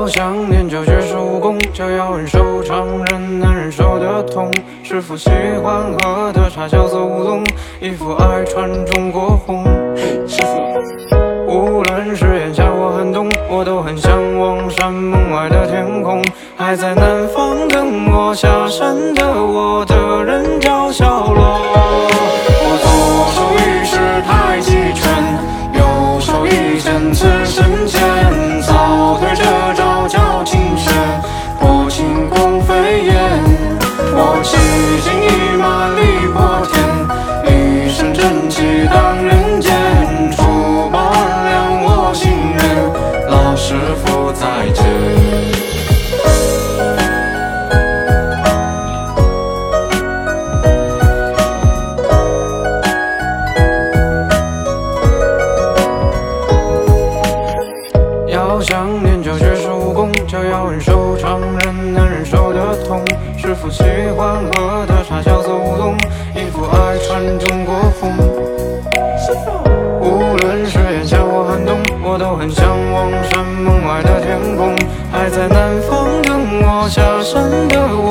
要想念就去手武功，就要忍受常人难忍受的痛。师傅喜欢喝的茶叫做乌龙，衣服爱穿中国红。师傅，无论是炎夏或寒冬，我都很向往山门外的天空。还在南方等我下山的我的人叫小罗。不常人难忍受的痛。师傅喜欢喝的茶叫做乌龙，衣服爱穿中国红。无论是炎夏或寒冬，我都很向往山门外的天空。还在南方等我下山的我